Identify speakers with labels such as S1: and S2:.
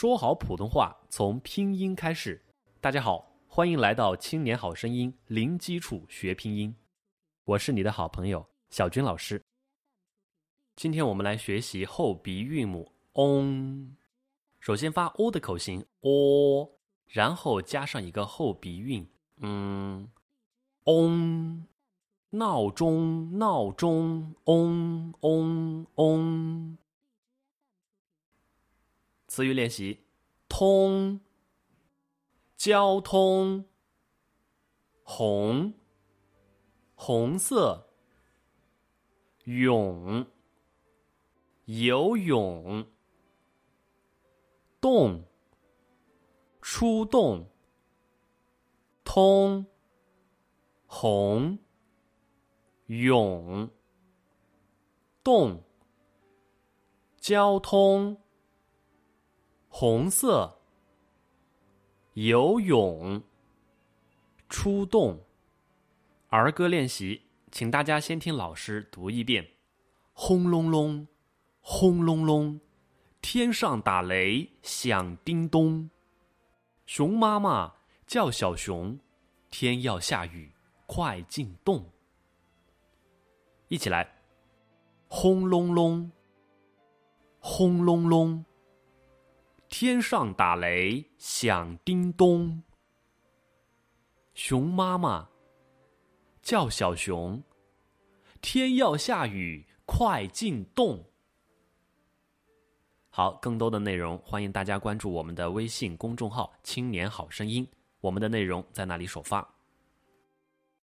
S1: 说好普通话从拼音开始。大家好，欢迎来到《青年好声音》，零基础学拼音。我是你的好朋友小军老师。今天我们来学习后鼻韵母 on，。首先发 “o” 的口型 “o”，然后加上一个后鼻韵“嗯，on。闹钟，闹钟，嗡嗡嗡。词语练习：通，交通，红，红色，泳，游泳，动，出动，通，红。涌，动，交通，红色，游泳，出动。儿歌练习，请大家先听老师读一遍：轰隆隆，轰隆隆，天上打雷响叮咚。熊妈妈叫小熊，天要下雨，快进洞。一起来，轰隆隆，轰隆隆，天上打雷响叮咚。熊妈妈叫小熊，天要下雨，快进洞。好，更多的内容欢迎大家关注我们的微信公众号“青年好声音”，我们的内容在那里首发。